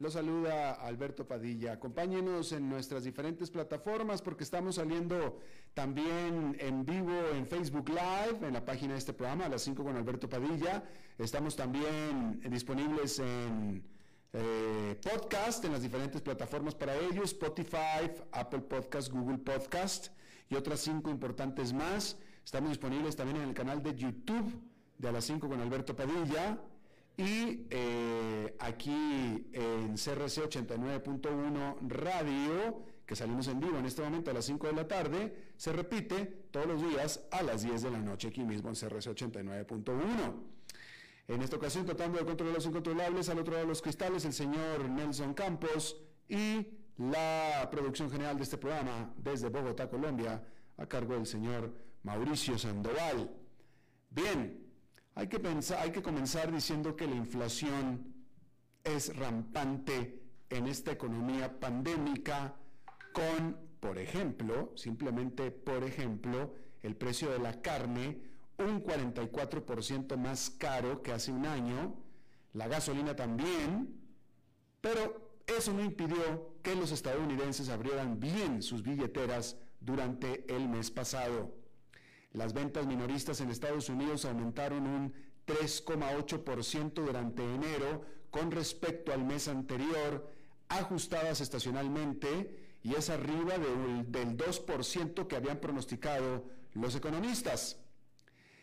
los saluda Alberto Padilla. Acompáñenos en nuestras diferentes plataformas porque estamos saliendo también en vivo en Facebook Live, en la página de este programa, a las 5 con Alberto Padilla. Estamos también disponibles en eh, podcast, en las diferentes plataformas para ellos, Spotify, Apple Podcast, Google Podcast y otras cinco importantes más. Estamos disponibles también en el canal de YouTube de a las 5 con Alberto Padilla. Y eh, aquí en CRC 89.1 Radio, que salimos en vivo en este momento a las 5 de la tarde, se repite todos los días a las 10 de la noche aquí mismo en CRC 89.1. En esta ocasión tratando de controlar los incontrolables, al otro lado de los cristales, el señor Nelson Campos y la producción general de este programa desde Bogotá, Colombia, a cargo del señor Mauricio Sandoval. Bien, hay que, pensar, hay que comenzar diciendo que la inflación es rampante en esta economía pandémica con, por ejemplo, simplemente por ejemplo, el precio de la carne un 44% más caro que hace un año, la gasolina también, pero eso no impidió que los estadounidenses abrieran bien sus billeteras durante el mes pasado. Las ventas minoristas en Estados Unidos aumentaron un 3,8% durante enero con respecto al mes anterior, ajustadas estacionalmente y es arriba del, 2% que habían pronosticado los economistas.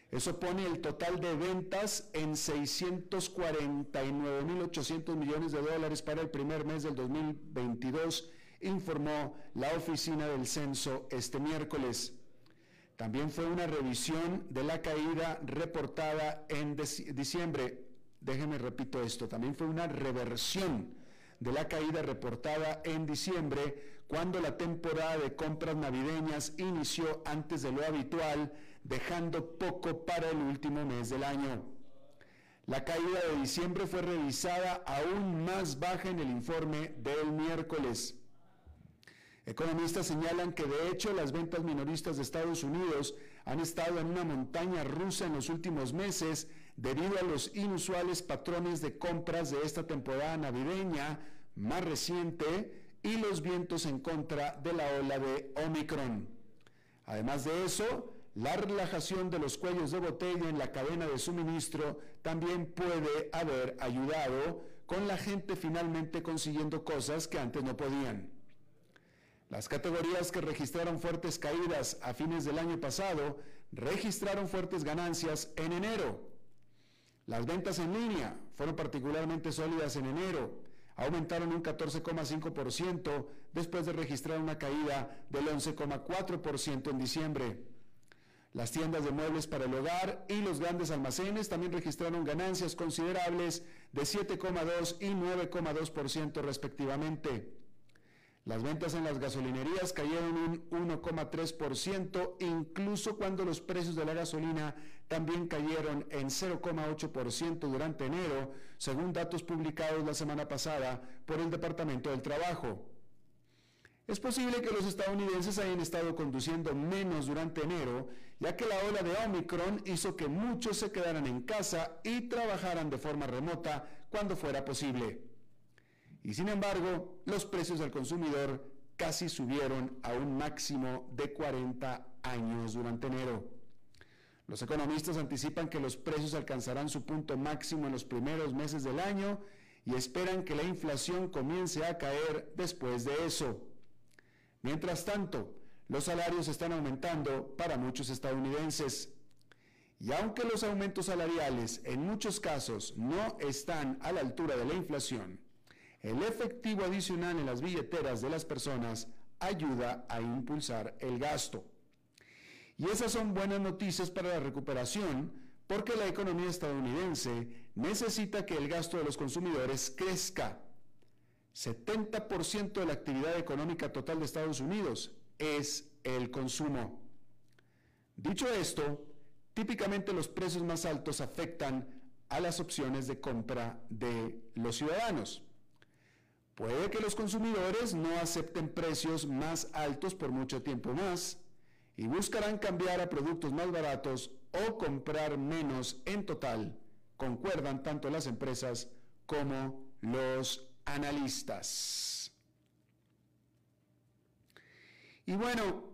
Eso pone el total de ventas en 649.800 millones de dólares para el primer mes del 2022, informó la Oficina del Censo este miércoles. También fue una revisión de la caída reportada en diciembre. Déjeme repito esto, también fue una reversión de la caída reportada en diciembre cuando la temporada de compras navideñas inició antes de lo habitual, dejando poco para el último mes del año. La caída de diciembre fue revisada aún más baja en el informe del miércoles. Economistas señalan que de hecho las ventas minoristas de Estados Unidos han estado en una montaña rusa en los últimos meses debido a los inusuales patrones de compras de esta temporada navideña más reciente y los vientos en contra de la ola de Omicron. Además de eso, la relajación de los cuellos de botella en la cadena de suministro también puede haber ayudado con la gente finalmente consiguiendo cosas que antes no podían. Las categorías que registraron fuertes caídas a fines del año pasado registraron fuertes ganancias en enero. Las ventas en línea fueron particularmente sólidas en enero, aumentaron un 14,5% después de registrar una caída del 11,4% en diciembre. Las tiendas de muebles para el hogar y los grandes almacenes también registraron ganancias considerables de 7,2 y 9,2% respectivamente. Las ventas en las gasolinerías cayeron un 1,3%, incluso cuando los precios de la gasolina también cayeron en 0,8% durante enero, según datos publicados la semana pasada por el Departamento del Trabajo. Es posible que los estadounidenses hayan estado conduciendo menos durante enero, ya que la ola de Omicron hizo que muchos se quedaran en casa y trabajaran de forma remota cuando fuera posible. Y sin embargo, los precios al consumidor casi subieron a un máximo de 40 años durante enero. Los economistas anticipan que los precios alcanzarán su punto máximo en los primeros meses del año y esperan que la inflación comience a caer después de eso. Mientras tanto, los salarios están aumentando para muchos estadounidenses. Y aunque los aumentos salariales en muchos casos no están a la altura de la inflación, el efectivo adicional en las billeteras de las personas ayuda a impulsar el gasto. Y esas son buenas noticias para la recuperación porque la economía estadounidense necesita que el gasto de los consumidores crezca 70% de la actividad económica total de Estados Unidos es el consumo. Dicho esto, típicamente los precios más altos afectan a las opciones de compra de los ciudadanos. Puede que los consumidores no acepten precios más altos por mucho tiempo más y buscarán cambiar a productos más baratos o comprar menos en total, concuerdan tanto las empresas como los analistas. Y bueno,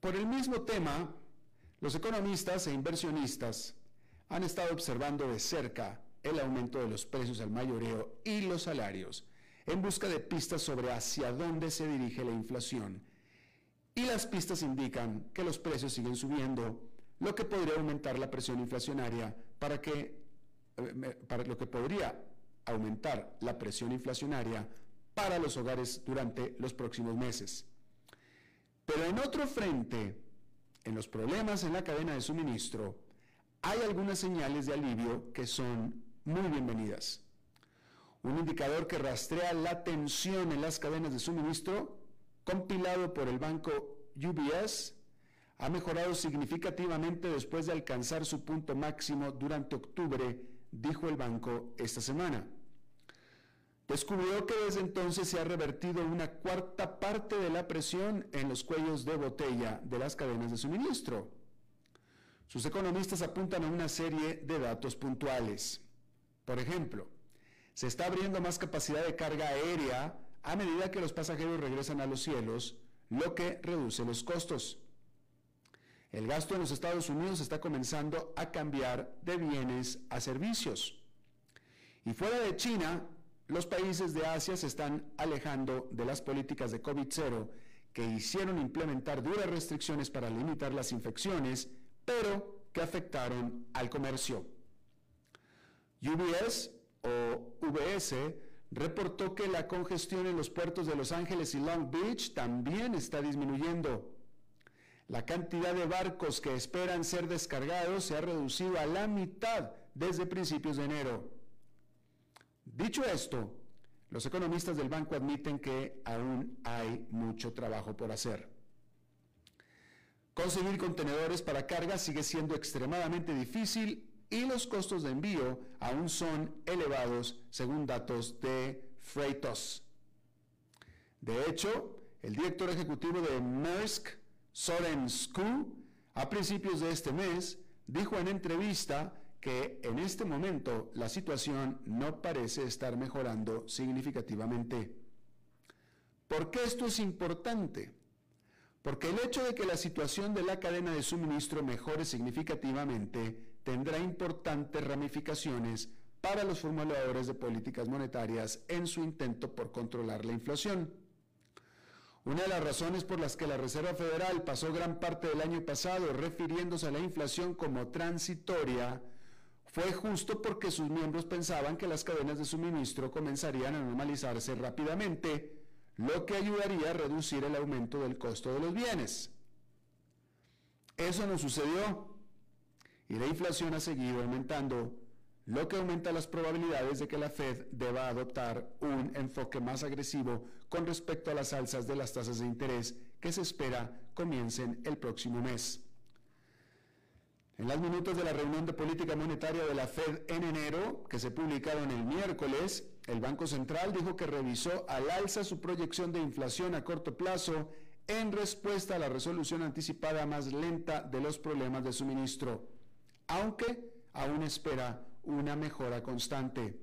por el mismo tema, los economistas e inversionistas han estado observando de cerca el aumento de los precios al mayoreo y los salarios en busca de pistas sobre hacia dónde se dirige la inflación. Y las pistas indican que los precios siguen subiendo, lo que podría aumentar la presión inflacionaria para que eh, para lo que podría aumentar la presión inflacionaria para los hogares durante los próximos meses. Pero en otro frente, en los problemas en la cadena de suministro, hay algunas señales de alivio que son muy bienvenidas. Un indicador que rastrea la tensión en las cadenas de suministro, compilado por el banco UBS, ha mejorado significativamente después de alcanzar su punto máximo durante octubre dijo el banco esta semana. Descubrió que desde entonces se ha revertido una cuarta parte de la presión en los cuellos de botella de las cadenas de suministro. Sus economistas apuntan a una serie de datos puntuales. Por ejemplo, se está abriendo más capacidad de carga aérea a medida que los pasajeros regresan a los cielos, lo que reduce los costos. El gasto en los Estados Unidos está comenzando a cambiar de bienes a servicios. Y fuera de China, los países de Asia se están alejando de las políticas de COVID-0 que hicieron implementar duras restricciones para limitar las infecciones, pero que afectaron al comercio. UBS o VS reportó que la congestión en los puertos de Los Ángeles y Long Beach también está disminuyendo. La cantidad de barcos que esperan ser descargados se ha reducido a la mitad desde principios de enero. Dicho esto, los economistas del banco admiten que aún hay mucho trabajo por hacer. Conseguir contenedores para carga sigue siendo extremadamente difícil y los costos de envío aún son elevados según datos de Freightos. De hecho, el director ejecutivo de Maersk, Soren a principios de este mes, dijo en entrevista que en este momento la situación no parece estar mejorando significativamente. ¿Por qué esto es importante? Porque el hecho de que la situación de la cadena de suministro mejore significativamente tendrá importantes ramificaciones para los formuladores de políticas monetarias en su intento por controlar la inflación. Una de las razones por las que la Reserva Federal pasó gran parte del año pasado refiriéndose a la inflación como transitoria fue justo porque sus miembros pensaban que las cadenas de suministro comenzarían a normalizarse rápidamente, lo que ayudaría a reducir el aumento del costo de los bienes. Eso no sucedió y la inflación ha seguido aumentando lo que aumenta las probabilidades de que la Fed deba adoptar un enfoque más agresivo con respecto a las alzas de las tasas de interés que se espera comiencen el próximo mes. En las minutos de la reunión de política monetaria de la Fed en enero, que se publicaron el miércoles, el Banco Central dijo que revisó al alza su proyección de inflación a corto plazo en respuesta a la resolución anticipada más lenta de los problemas de suministro, aunque aún espera una mejora constante.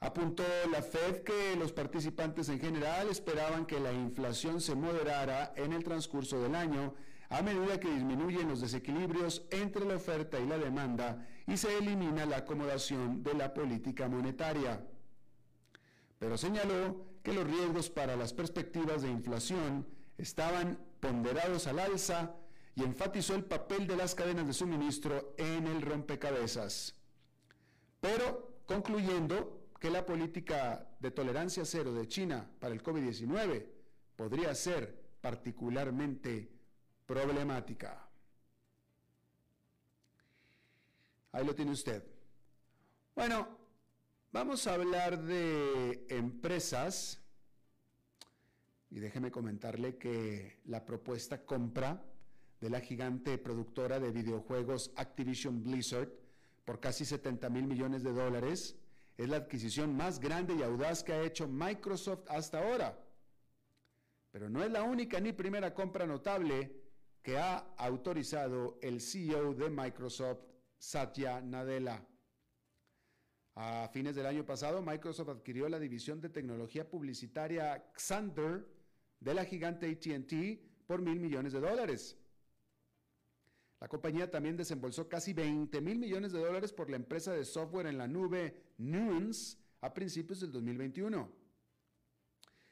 Apuntó la Fed que los participantes en general esperaban que la inflación se moderara en el transcurso del año a medida que disminuyen los desequilibrios entre la oferta y la demanda y se elimina la acomodación de la política monetaria. Pero señaló que los riesgos para las perspectivas de inflación estaban ponderados al alza y enfatizó el papel de las cadenas de suministro en el rompecabezas. Pero concluyendo que la política de tolerancia cero de China para el COVID-19 podría ser particularmente problemática. Ahí lo tiene usted. Bueno, vamos a hablar de empresas y déjeme comentarle que la propuesta compra de la gigante productora de videojuegos Activision Blizzard por casi 70 mil millones de dólares es la adquisición más grande y audaz que ha hecho Microsoft hasta ahora. Pero no es la única ni primera compra notable que ha autorizado el CEO de Microsoft, Satya Nadella. A fines del año pasado, Microsoft adquirió la división de tecnología publicitaria Xander de la gigante ATT por mil millones de dólares. La compañía también desembolsó casi 20 mil millones de dólares por la empresa de software en la nube Nuance a principios del 2021.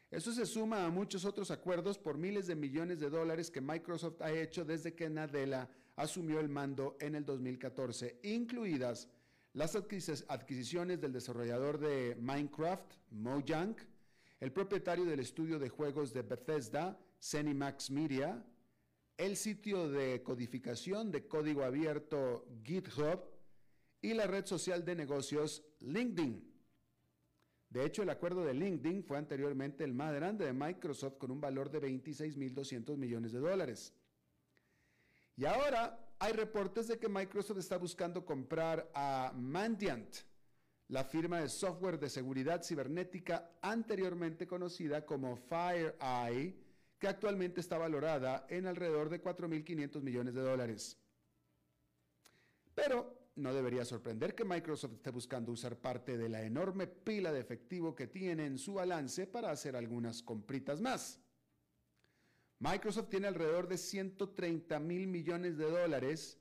Eso se suma a muchos otros acuerdos por miles de millones de dólares que Microsoft ha hecho desde que Nadella asumió el mando en el 2014, incluidas las adquisiciones del desarrollador de Minecraft, Mojang, el propietario del estudio de juegos de Bethesda, Zenimax Media, el sitio de codificación de código abierto GitHub y la red social de negocios LinkedIn. De hecho, el acuerdo de LinkedIn fue anteriormente el más grande de Microsoft con un valor de 26.200 millones de dólares. Y ahora hay reportes de que Microsoft está buscando comprar a Mandiant, la firma de software de seguridad cibernética anteriormente conocida como FireEye, que actualmente está valorada en alrededor de 4.500 millones de dólares. Pero no debería sorprender que Microsoft esté buscando usar parte de la enorme pila de efectivo que tiene en su balance para hacer algunas compritas más. Microsoft tiene alrededor de 130 mil millones de dólares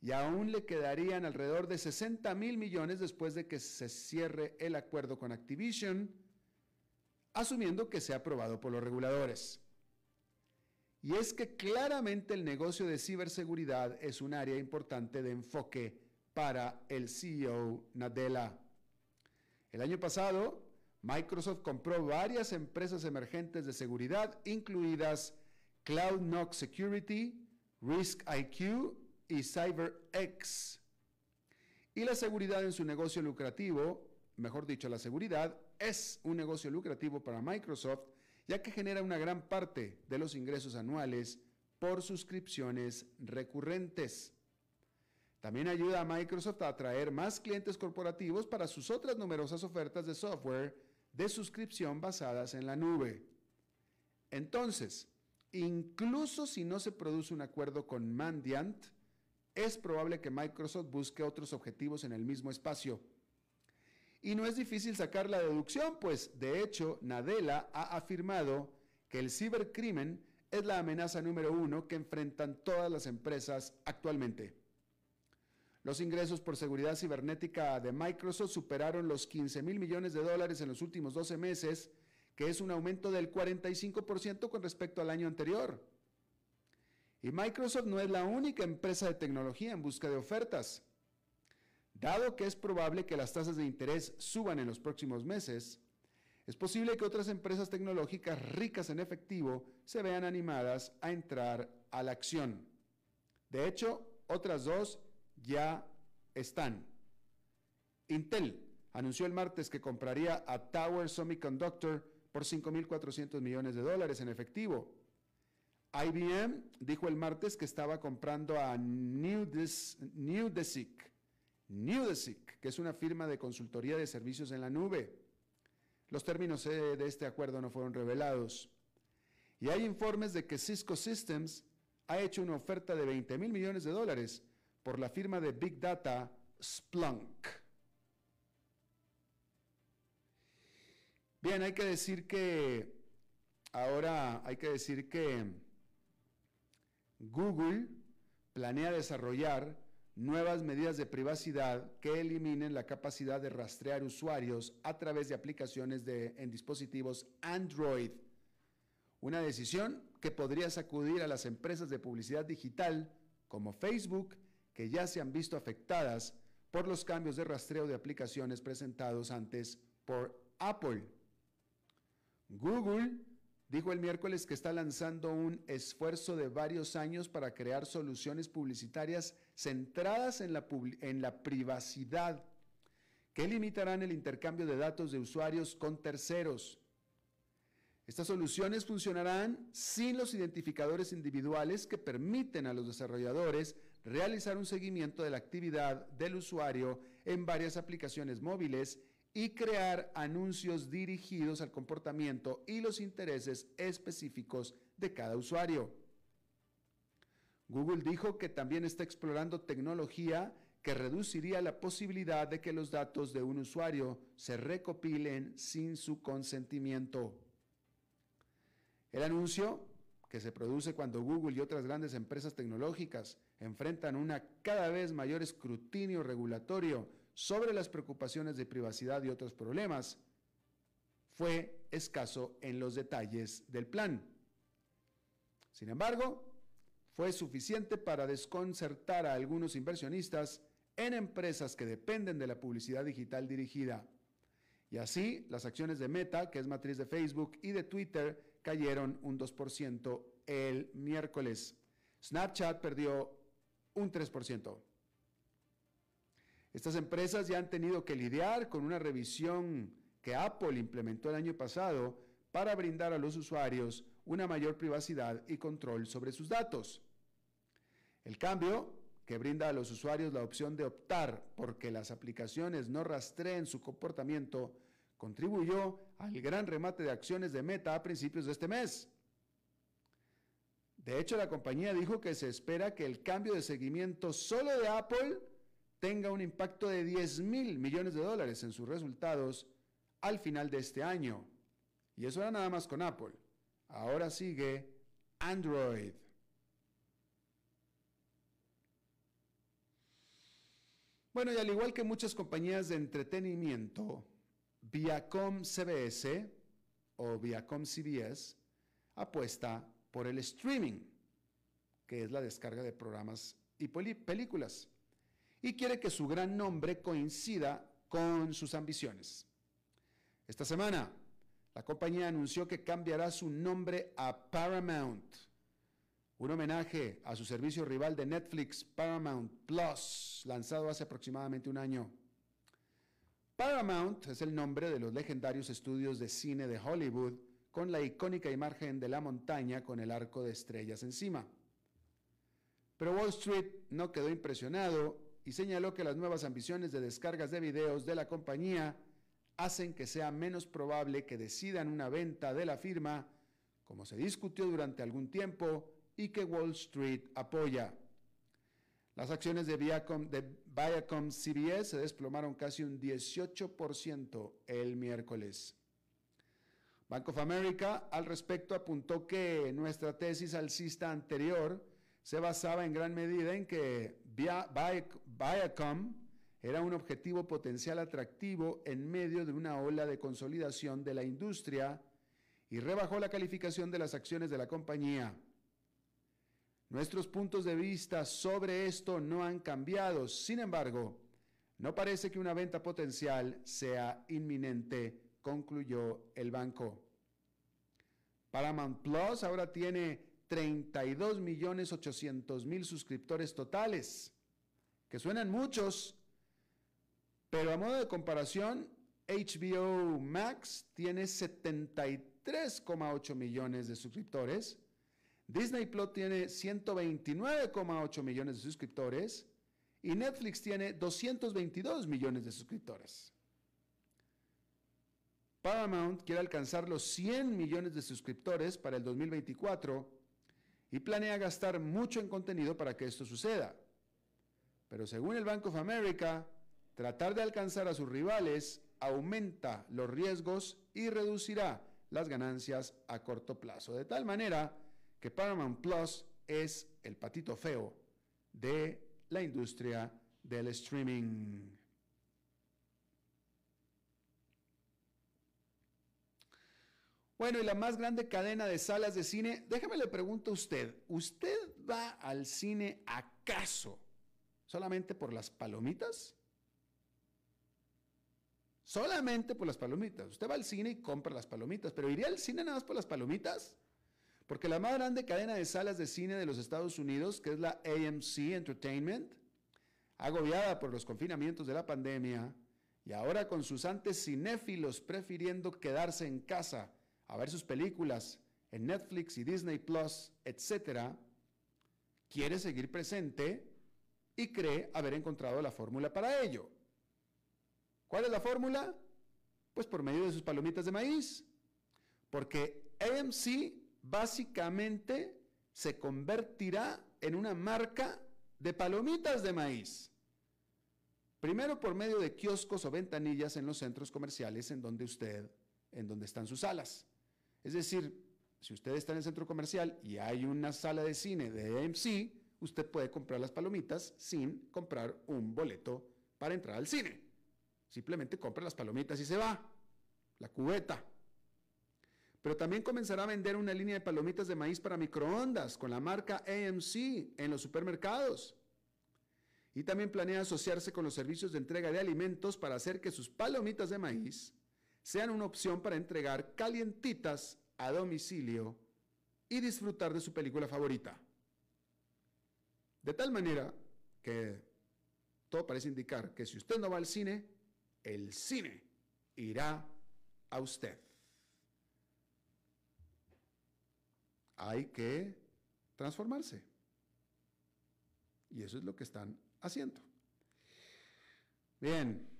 y aún le quedarían alrededor de 60 mil millones después de que se cierre el acuerdo con Activision, asumiendo que sea aprobado por los reguladores. Y es que claramente el negocio de ciberseguridad es un área importante de enfoque para el CEO Nadella. El año pasado, Microsoft compró varias empresas emergentes de seguridad, incluidas CloudKnock Security, RiskIQ y CyberX. Y la seguridad en su negocio lucrativo, mejor dicho, la seguridad es un negocio lucrativo para Microsoft ya que genera una gran parte de los ingresos anuales por suscripciones recurrentes. También ayuda a Microsoft a atraer más clientes corporativos para sus otras numerosas ofertas de software de suscripción basadas en la nube. Entonces, incluso si no se produce un acuerdo con Mandiant, es probable que Microsoft busque otros objetivos en el mismo espacio. Y no es difícil sacar la deducción, pues de hecho Nadella ha afirmado que el cibercrimen es la amenaza número uno que enfrentan todas las empresas actualmente. Los ingresos por seguridad cibernética de Microsoft superaron los 15 mil millones de dólares en los últimos 12 meses, que es un aumento del 45% con respecto al año anterior. Y Microsoft no es la única empresa de tecnología en busca de ofertas. Dado que es probable que las tasas de interés suban en los próximos meses, es posible que otras empresas tecnológicas ricas en efectivo se vean animadas a entrar a la acción. De hecho, otras dos ya están. Intel anunció el martes que compraría a Tower Semiconductor por 5.400 millones de dólares en efectivo. IBM dijo el martes que estaba comprando a New, New Nudesic, que es una firma de consultoría de servicios en la nube. Los términos de este acuerdo no fueron revelados. Y hay informes de que Cisco Systems ha hecho una oferta de 20 mil millones de dólares por la firma de Big Data Splunk. Bien, hay que decir que ahora hay que decir que Google planea desarrollar nuevas medidas de privacidad que eliminen la capacidad de rastrear usuarios a través de aplicaciones en dispositivos Android. Una decisión que podría sacudir a las empresas de publicidad digital como Facebook, que ya se han visto afectadas por los cambios de rastreo de aplicaciones presentados antes por Apple. Google dijo el miércoles que está lanzando un esfuerzo de varios años para crear soluciones publicitarias centradas en la, privacidad, que limitarán el intercambio de datos de usuarios con terceros. Estas soluciones funcionarán sin los identificadores individuales que permiten a los desarrolladores realizar un seguimiento de la actividad del usuario en varias aplicaciones móviles y crear anuncios dirigidos al comportamiento y los intereses específicos de cada usuario. Google dijo que también está explorando tecnología que reduciría la posibilidad de que los datos de un usuario se recopilen sin su consentimiento. El anuncio, que se produce cuando Google y otras grandes empresas tecnológicas enfrentan un cada vez mayor escrutinio regulatorio sobre las preocupaciones de privacidad y otros problemas, fue escaso en los detalles del plan. Sin embargo, fue suficiente para desconcertar a algunos inversionistas en empresas que dependen de la publicidad digital dirigida. Y así, las acciones de Meta, que es matriz de Facebook, y de Twitter cayeron un 2% el miércoles. Snapchat perdió un 3%. Estas empresas ya han tenido que lidiar con una revisión que Apple implementó el año pasado para brindar a los usuarios una mayor privacidad y control sobre sus datos. El cambio, que brinda a los usuarios la opción de optar porque las aplicaciones no rastreen su comportamiento, contribuyó al gran remate de acciones de Meta a principios de este mes. De hecho, la compañía dijo que se espera que el cambio de seguimiento solo de Apple tenga un impacto de 10 mil millones de dólares en sus resultados al final de este año. Y eso era nada más con Apple. Ahora sigue Android. Bueno, y al igual que muchas compañías de entretenimiento, Viacom CBS o Viacom CBS apuesta por el streaming, que es la descarga de programas y películas y quiere que su gran nombre coincida con sus ambiciones. Esta semana, la compañía anunció que cambiará su nombre a Paramount, un homenaje a su servicio rival de Netflix, Paramount Plus, lanzado hace aproximadamente un año. Paramount es el nombre de los legendarios estudios de cine de Hollywood, con la icónica imagen de la montaña con el arco de estrellas encima. Pero Wall Street no quedó impresionado y señaló que las nuevas ambiciones de descargas de videos de la compañía hacen que sea menos probable que decidan una venta de la firma, como se discutió durante algún tiempo y que Wall Street apoya. Las acciones de Viacom, de CBS se desplomaron casi un 18% el miércoles. Bank of America al respecto apuntó que nuestra tesis alcista anterior se basaba en gran medida en que Viacom era un objetivo potencial atractivo en medio de una ola de consolidación de la industria y rebajó la calificación de las acciones de la compañía. Nuestros puntos de vista sobre esto no han cambiado, sin embargo, no parece que una venta potencial sea inminente, concluyó el banco. Paramount Plus ahora tiene 32 millones 800 mil suscriptores totales, que suenan muchos, pero a modo de comparación, HBO Max tiene 73,8 millones de suscriptores, Disney Plus tiene 129,8 millones de suscriptores y Netflix tiene 222 millones de suscriptores. Paramount quiere alcanzar los 100 millones de suscriptores para el 2024 y planea gastar mucho en contenido para que esto suceda. Pero según el Bank of America, tratar de alcanzar a sus rivales aumenta los riesgos y reducirá las ganancias a corto plazo. De tal manera que Paramount Plus es el patito feo de la industria del streaming. Bueno, y la más grande cadena de salas de cine, déjame le pregunto a usted, ¿usted va al cine acaso solamente por las palomitas? Solamente por las palomitas. Usted va al cine y compra las palomitas, pero ¿iría al cine nada más por las palomitas? Porque la más grande cadena de salas de cine de los Estados Unidos, que es la AMC Entertainment, agobiada por los confinamientos de la pandemia y ahora con sus antes cinéfilos prefiriendo quedarse en casa a ver sus películas en Netflix y Disney Plus, etc., quiere seguir presente y cree haber encontrado la fórmula para ello. ¿Cuál es la fórmula? Pues por medio de sus palomitas de maíz. Porque AMC básicamente se convertirá en una marca de palomitas de maíz. Primero por medio de kioscos o ventanillas en los centros comerciales en donde usted, en donde están sus salas. Es decir, si usted está en el centro comercial y hay una sala de cine de AMC, usted puede comprar las palomitas sin comprar un boleto para entrar al cine. Simplemente compra las palomitas y se va. La cubeta. Pero también comenzará a vender una línea de palomitas de maíz para microondas con la marca AMC en los supermercados. Y también planea asociarse con los servicios de entrega de alimentos para hacer que sus palomitas de maíz sean una opción para entregar calientitas a domicilio y disfrutar de su película favorita. De tal manera que todo parece indicar que si usted no va al cine, el cine irá a usted. Hay que transformarse. Y eso es lo que están haciendo. Bien,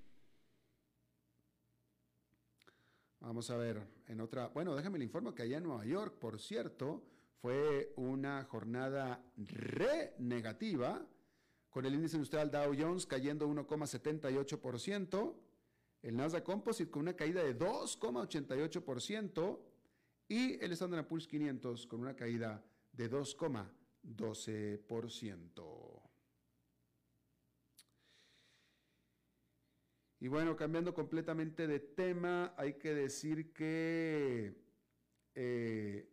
Vamos a ver, en otra, bueno, déjame le informo que allá en Nueva York, por cierto, fue una jornada re negativa, con el índice industrial Dow Jones cayendo 1,78%, el Nasdaq Composite con una caída de 2,88% y el Standard Poor's 500 con una caída de 2,12%. Y bueno, cambiando completamente de tema, hay que decir que eh,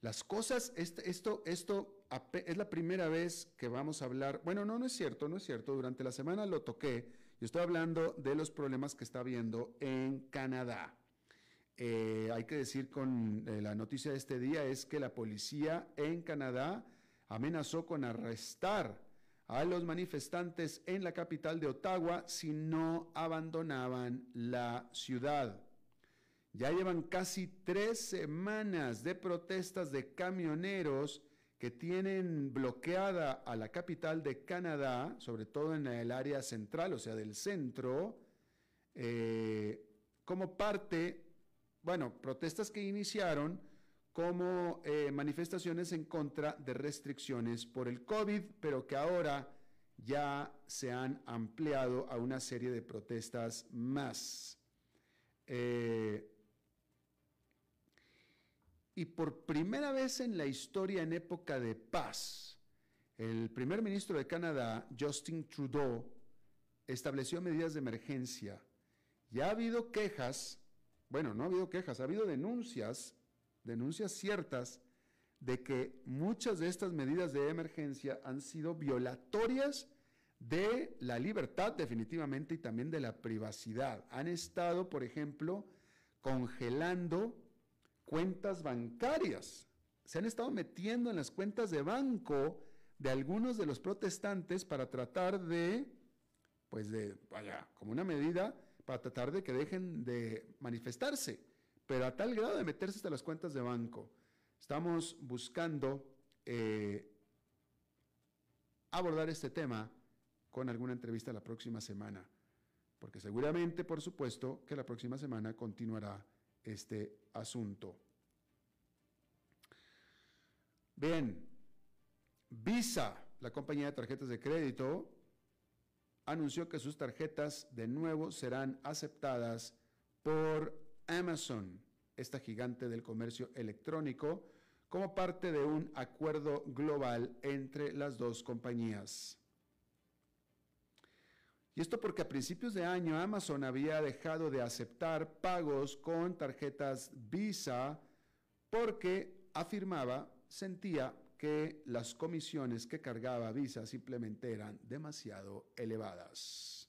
las cosas, este, esto, esto es la primera vez que vamos a hablar, bueno, no, no es cierto, no es cierto, durante la semana lo toqué, yo estoy hablando de los problemas que está habiendo en Canadá. Eh, hay que decir con eh, la noticia de este día es que la policía en Canadá amenazó con arrestar a los manifestantes en la capital de Ottawa si no abandonaban la ciudad. Ya llevan casi tres semanas de protestas de camioneros que tienen bloqueada a la capital de Canadá, sobre todo en el área central, o sea, del centro, eh, como parte, bueno, protestas que iniciaron como eh, manifestaciones en contra de restricciones por el COVID, pero que ahora ya se han ampliado a una serie de protestas más. Eh, y por primera vez en la historia en época de paz, el primer ministro de Canadá, Justin Trudeau, estableció medidas de emergencia. Ya ha habido quejas, bueno, no ha habido quejas, ha habido denuncias denuncias ciertas de que muchas de estas medidas de emergencia han sido violatorias de la libertad definitivamente y también de la privacidad. Han estado, por ejemplo, congelando cuentas bancarias. Se han estado metiendo en las cuentas de banco de algunos de los protestantes para tratar de, pues de, vaya, como una medida para tratar de que dejen de manifestarse pero a tal grado de meterse hasta las cuentas de banco. Estamos buscando eh, abordar este tema con alguna entrevista la próxima semana, porque seguramente, por supuesto, que la próxima semana continuará este asunto. Bien, Visa, la compañía de tarjetas de crédito, anunció que sus tarjetas de nuevo serán aceptadas por Amazon, esta gigante del comercio electrónico, como parte de un acuerdo global entre las dos compañías. Y esto porque a principios de año Amazon había dejado de aceptar pagos con tarjetas Visa porque afirmaba, sentía que las comisiones que cargaba Visa simplemente eran demasiado elevadas.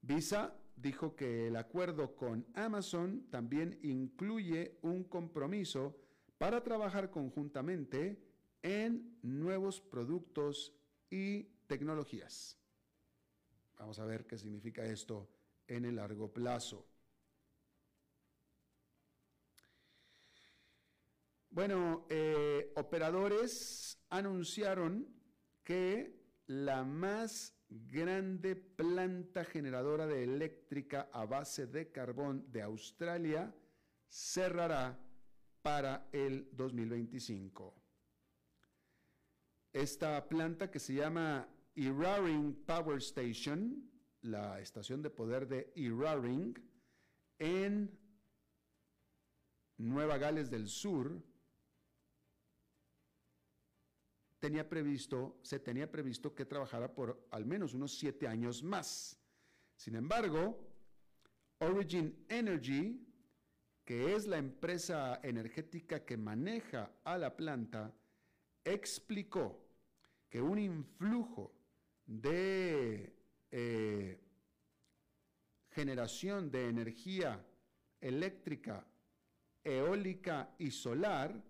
Visa dijo que el acuerdo con Amazon también incluye un compromiso para trabajar conjuntamente en nuevos productos y tecnologías. Vamos a ver qué significa esto en el largo plazo. Bueno, eh, operadores anunciaron que la más grande planta generadora de eléctrica a base de carbón de Australia cerrará para el 2025. Esta planta que se llama Eraring Power Station, la estación de poder de Eraring, en Nueva Gales del Sur, tenía previsto, se tenía previsto que trabajara por al menos unos siete años más. Sin embargo, Origin Energy, que es la empresa energética que maneja a la planta, explicó que un influjo de eh, generación de energía eléctrica, eólica y solar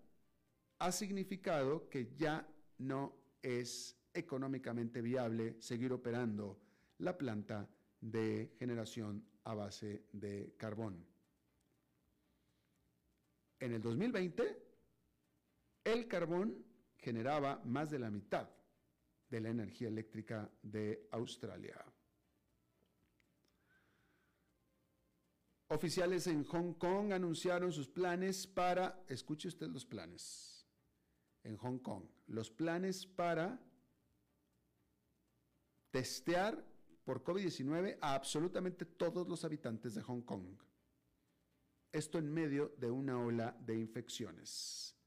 ha significado que ya no es económicamente viable seguir operando la planta de generación a base de carbón. En el 2020, el carbón generaba más de la mitad de la energía eléctrica de Australia. Oficiales en Hong Kong anunciaron sus planes para, escuche usted los planes, en Hong Kong. Los planes para testear por COVID-19 a absolutamente todos los habitantes de Hong Kong. Esto en medio de una ola de infecciones.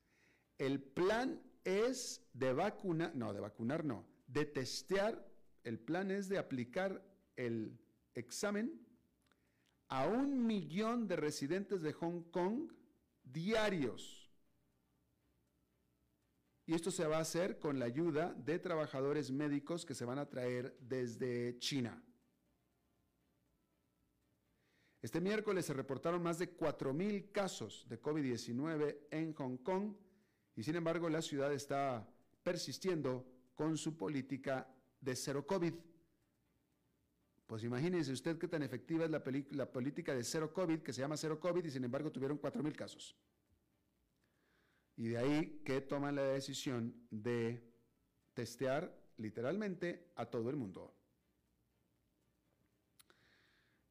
El plan es de vacunar, no, de vacunar no, de testear, el plan es de aplicar el examen a un millón de residentes de Hong Kong diarios y esto se va a hacer con la ayuda de trabajadores médicos que se van a traer desde China. Este miércoles se reportaron más de 4.000 casos de COVID-19 en Hong Kong y sin embargo la ciudad está persistiendo con su política de cero COVID. Pues imagínense usted qué tan efectiva es la, la política de cero COVID, que se llama cero COVID, y sin embargo tuvieron 4.000 casos. Y de ahí que toman la decisión de testear literalmente a todo el mundo.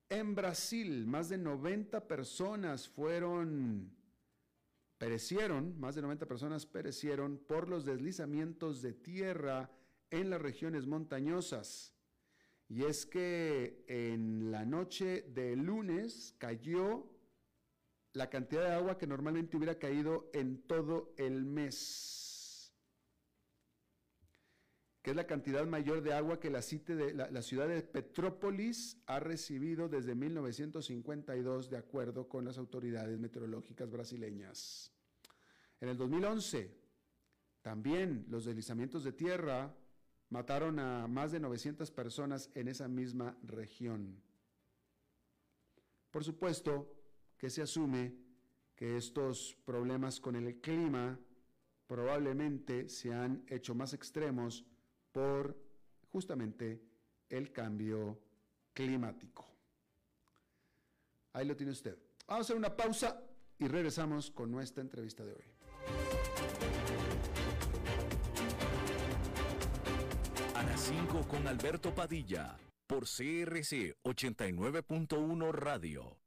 En Brasil, más de 90 personas fueron, perecieron, más de 90 personas perecieron por los deslizamientos de tierra en las regiones montañosas. Y es que en la noche de lunes cayó la cantidad de agua que normalmente hubiera caído en todo el mes, que es la cantidad mayor de agua que la, de, la, ciudad de Petrópolis ha recibido desde 1952, de acuerdo con las autoridades meteorológicas brasileñas. En el 2011, también los deslizamientos de tierra mataron a más de 900 personas en esa misma región. Por supuesto, que se asume que estos problemas con el clima probablemente se han hecho más extremos por justamente el cambio climático. Ahí lo tiene usted. Vamos a hacer una pausa y regresamos con nuestra entrevista de hoy. A las 5 con Alberto Padilla por CRC 89.1 Radio.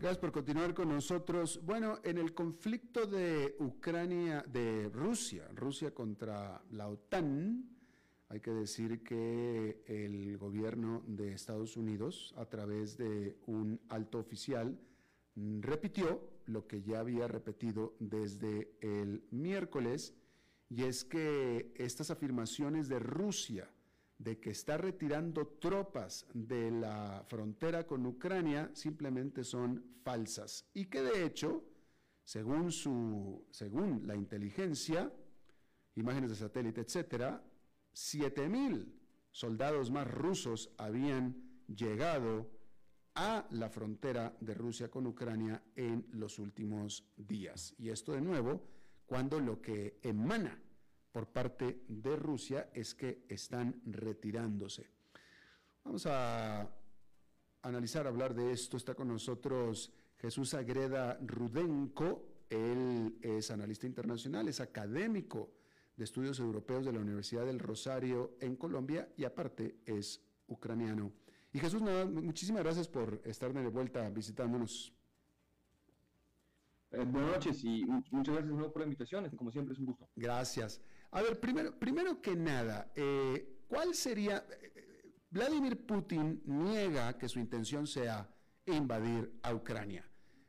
Gracias por continuar con nosotros. Bueno, en el conflicto de Ucrania, de Rusia, Rusia contra la OTAN, hay que decir que el gobierno de Estados Unidos, a través de un alto oficial, repitió lo que ya había repetido desde el miércoles, y es que estas afirmaciones de Rusia de que está retirando tropas de la frontera con Ucrania simplemente son falsas y que de hecho, según su según la inteligencia, imágenes de satélite, etcétera, 7000 soldados más rusos habían llegado a la frontera de Rusia con Ucrania en los últimos días. Y esto de nuevo, cuando lo que emana por parte de Rusia es que están retirándose. Vamos a analizar, hablar de esto. Está con nosotros Jesús Agreda Rudenko. Él es analista internacional, es académico de Estudios Europeos de la Universidad del Rosario en Colombia y aparte es ucraniano. Y Jesús, nada, muchísimas gracias por estar de vuelta visitándonos. Eh, buenas noches y muchas gracias por la invitación. Como siempre es un gusto. Gracias. A ver, primero, primero que nada, eh, ¿cuál sería... Eh, Vladimir Putin niega que su intención sea invadir a Ucrania.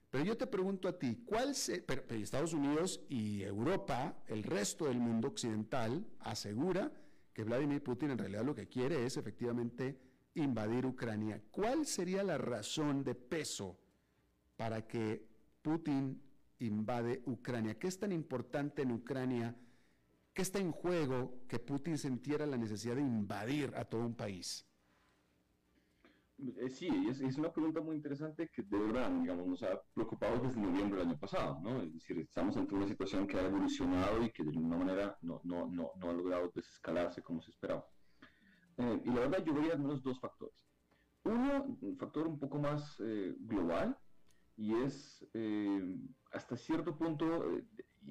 Pero yo te pregunto a ti, ¿cuál se, pero, Estados Unidos y Europa, el resto del mundo occidental, asegura que Vladimir Putin en realidad lo que quiere es efectivamente invadir Ucrania. ¿Cuál sería la razón de peso para que Putin invade Ucrania? ¿Qué es tan importante en Ucrania? ¿Qué está en juego que Putin sintiera la necesidad de invadir a todo un país? Eh, sí, es, una pregunta muy interesante que de verdad, digamos, nos ha preocupado desde noviembre del año pasado, ¿no? Es decir, estamos ante una situación que ha evolucionado y que de alguna manera no, no, no, no ha logrado desescalarse como se esperaba. Eh, y la verdad yo vería al menos dos factores. Uno, un factor un poco más eh, global, y es hasta cierto punto,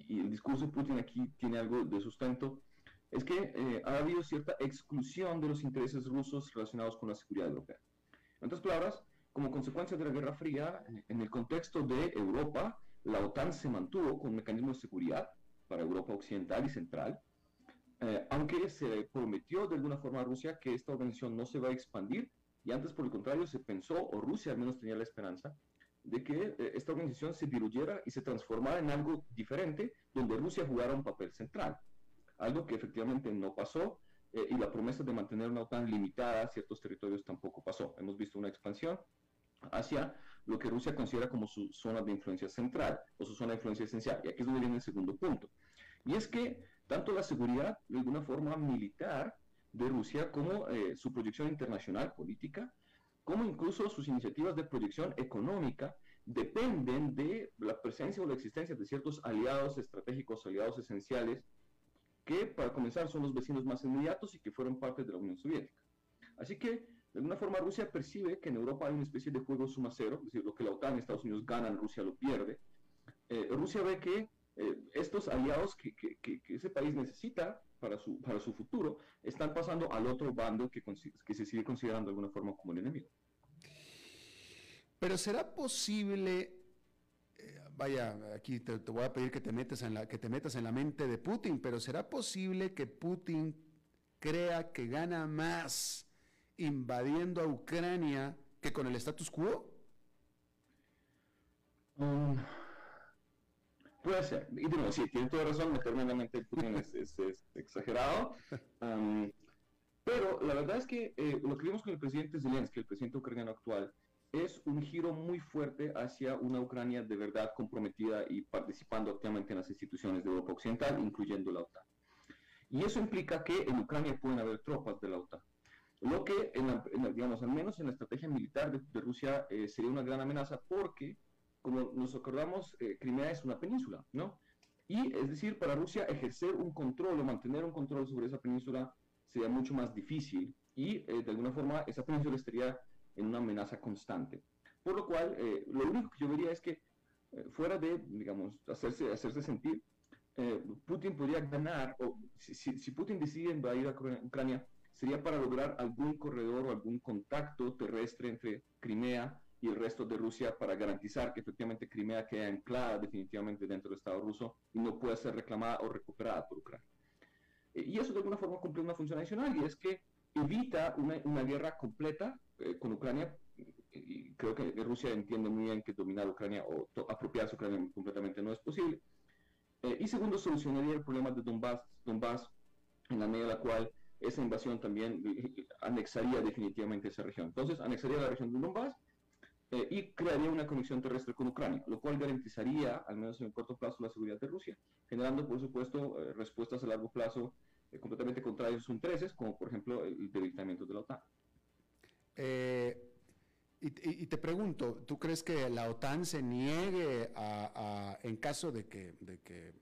y el discurso de Putin aquí tiene algo de sustento, es que ha habido cierta exclusión de los intereses rusos relacionados con la seguridad europea. En otras palabras, como consecuencia de la Guerra Fría, en el contexto de Europa, la OTAN se mantuvo con mecanismos de seguridad para Europa Occidental y Central, eh, aunque se prometió de alguna forma a Rusia que esta organización no se va a expandir, y antes por el contrario se pensó, o Rusia al menos tenía la esperanza, de que eh, esta organización se diluyera y se transformara en algo diferente, donde Rusia jugara un papel central. Algo que efectivamente no pasó eh, y la promesa de mantener una OTAN limitada a ciertos territorios tampoco pasó. Hemos visto una expansión hacia lo que Rusia considera como su zona de influencia central o su zona de influencia esencial. Y aquí es donde viene el segundo punto. Y es que tanto la seguridad, de alguna forma militar, de Rusia, como eh, su proyección internacional política, como incluso sus iniciativas de proyección económica, dependen de la presencia o la existencia de ciertos aliados estratégicos, aliados esenciales, que para comenzar son los vecinos más inmediatos y que fueron parte de la Unión Soviética. Así que, de alguna forma, Rusia percibe que en Europa hay una especie de juego suma cero, es decir, lo que la OTAN y Estados Unidos ganan, Rusia lo pierde. Eh, Rusia ve que eh, estos aliados que, ese país necesita para su, para su futuro están pasando al otro bando que, que se sigue considerando de alguna forma como el enemigo. Pero será posible, eh, vaya, aquí te, voy a pedir que te, metas en la, que te metas en la mente de Putin, pero será posible que Putin crea que gana más invadiendo a Ucrania que con el status quo? Um, Puede ser. Y digo, sí, tiene toda razón, meterme en la mente de Putin es, exagerado. pero la verdad es que eh, lo que vimos con el presidente Zelensky, el presidente ucraniano actual, es un giro muy fuerte hacia una Ucrania de verdad comprometida y participando activamente en las instituciones de Europa Occidental, incluyendo la OTAN. Y eso implica que en Ucrania pueden haber tropas de la OTAN. Lo que, en digamos, al menos en la estrategia militar de, Rusia, eh, sería una gran amenaza porque como nos acordamos, eh, Crimea es una península, ¿no? Y es decir, para Rusia ejercer un control o mantener un control sobre esa península sería mucho más difícil y eh, de alguna forma esa península estaría en una amenaza constante. Por lo cual, eh, lo único que yo vería es que fuera de, digamos, hacerse, hacerse sentir, Putin podría ganar, o si, si, Putin decide invadir a Ucrania, sería para lograr algún corredor o algún contacto terrestre entre Crimea y el resto de Rusia para garantizar que efectivamente Crimea quede anclada definitivamente dentro del Estado ruso y no pueda ser reclamada o recuperada por Ucrania. Eh, y eso de alguna forma cumple una función adicional y es que evita una, una guerra completa eh, con Ucrania y creo que Rusia entiende muy bien que dominar Ucrania o apropiarse Ucrania completamente no es posible. Eh, y segundo, solucionaría el problema de Donbass, Donbass en la medida en la cual esa invasión también anexaría definitivamente esa región. Entonces, anexaría la región de Donbass eh, y crearía una conexión terrestre con Ucrania, lo cual garantizaría, al menos en el corto plazo, la seguridad de Rusia, generando, por supuesto, eh, respuestas a largo plazo eh, completamente contrarias a sus intereses, como por ejemplo el debilitamiento de la OTAN. Y, te pregunto, ¿tú crees que la OTAN se niegue a, en caso de que, de que,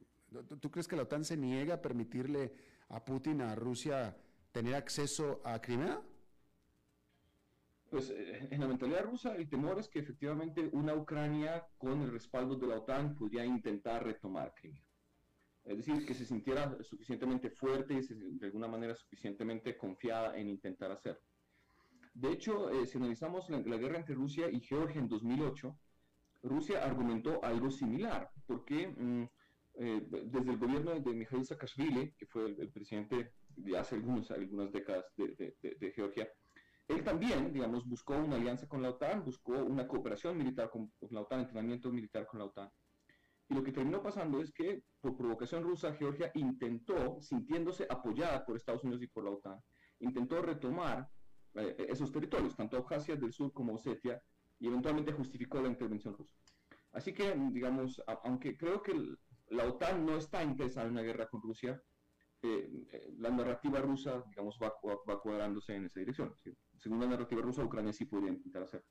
¿tú crees que la OTAN se niegue a permitirle a Putin, a Rusia, tener acceso a Crimea? Pues eh, en la mentalidad rusa el temor es que efectivamente una Ucrania con el respaldo de la OTAN podría intentar retomar Crimea. Es decir, que se sintiera suficientemente fuerte y de alguna manera suficientemente confiada en intentar hacerlo. De hecho, eh, si analizamos la, guerra entre Rusia y Georgia en 2008, Rusia argumentó algo similar, porque mm, eh, desde el gobierno de Mikhail Saakashvili, que fue el, presidente de hace algunas décadas de Georgia, él también, digamos, buscó una alianza con la OTAN, buscó una cooperación militar con, la OTAN, entrenamiento militar con la OTAN. Y lo que terminó pasando es que, por provocación rusa, Georgia intentó, sintiéndose apoyada por Estados Unidos y por la OTAN, intentó retomar eh, esos territorios, tanto Abjasia del sur como Osetia, y eventualmente justificó la intervención rusa. Así que, digamos, aunque creo que la OTAN no está interesada en una guerra con Rusia, eh, la narrativa rusa, digamos, va, va, cuadrándose en esa dirección. Según la narrativa rusa, Ucrania sí podría intentar hacerlo.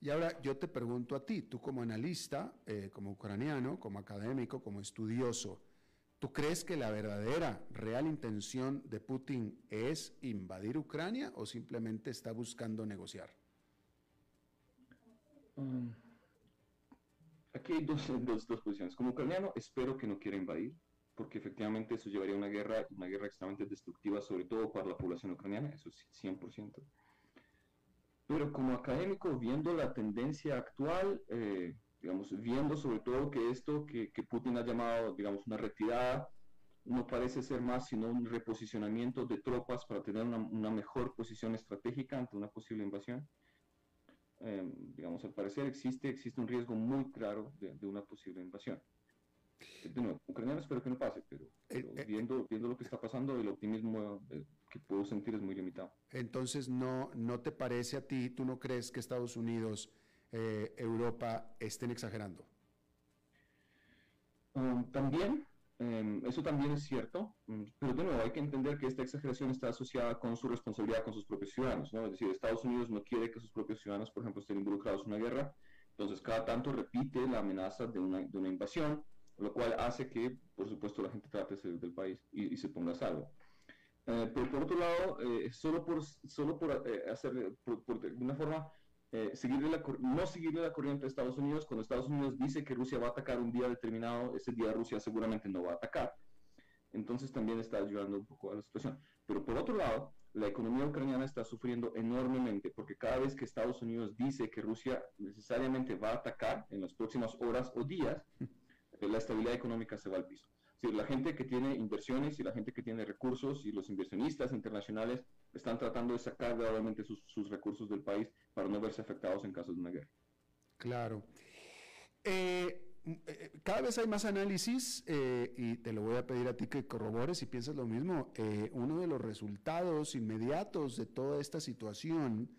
Y ahora yo te pregunto a ti, tú como analista, eh, como ucraniano, como académico, como estudioso, ¿tú crees que la verdadera, real intención de Putin es invadir Ucrania o simplemente está buscando negociar? Um, aquí hay dos, dos, dos posiciones. Como ucraniano, espero que no quiera invadir porque efectivamente eso llevaría a una guerra, una guerra extremadamente destructiva, sobre todo para la población ucraniana, eso es 100%. Pero como académico, viendo la tendencia actual, eh, digamos, viendo sobre todo que esto que, que, Putin ha llamado, digamos, una retirada, no parece ser más sino un reposicionamiento de tropas para tener una, una mejor posición estratégica ante una posible invasión. em, digamos, al parecer existe, existe un riesgo muy claro de, una posible invasión. De nuevo, ucraniano espero que no pase, pero, eh, eh, viendo, viendo lo que está pasando, el optimismo que puedo sentir es muy limitado. Entonces, ¿no, ¿no te parece a ti, tú no crees que Estados Unidos, Europa estén exagerando? Um, también, em, eso también es cierto, mm, pero de nuevo hay que entender que esta exageración está asociada con su responsabilidad con sus propios ciudadanos, ¿no? Es decir, Estados Unidos no quiere que sus propios ciudadanos, por ejemplo, estén involucrados en una guerra, entonces cada tanto repite la amenaza de una, invasión, lo cual hace que, por supuesto, la gente trate de salir del país y, se ponga a salvo. Eh, pero por otro lado, eh, solo por, solo por eh, hacer, por, de alguna forma, eh, la, no seguirle la corriente de Estados Unidos. Cuando Estados Unidos dice que Rusia va a atacar un día determinado, ese día Rusia seguramente no va a atacar. Entonces también está ayudando un poco a la situación. Pero por otro lado, la economía ucraniana está sufriendo enormemente porque cada vez que Estados Unidos dice que Rusia necesariamente va a atacar en las próximas horas o días, la estabilidad económica se va al piso la gente que tiene inversiones y la gente que tiene recursos y los inversionistas internacionales están tratando de sacar gradualmente sus, recursos del país para no verse afectados en caso de una guerra. Claro. Eh, eh, cada vez hay más análisis eh, y te lo voy a pedir a ti que corrobores si piensas lo mismo. uno de los resultados inmediatos de toda esta situación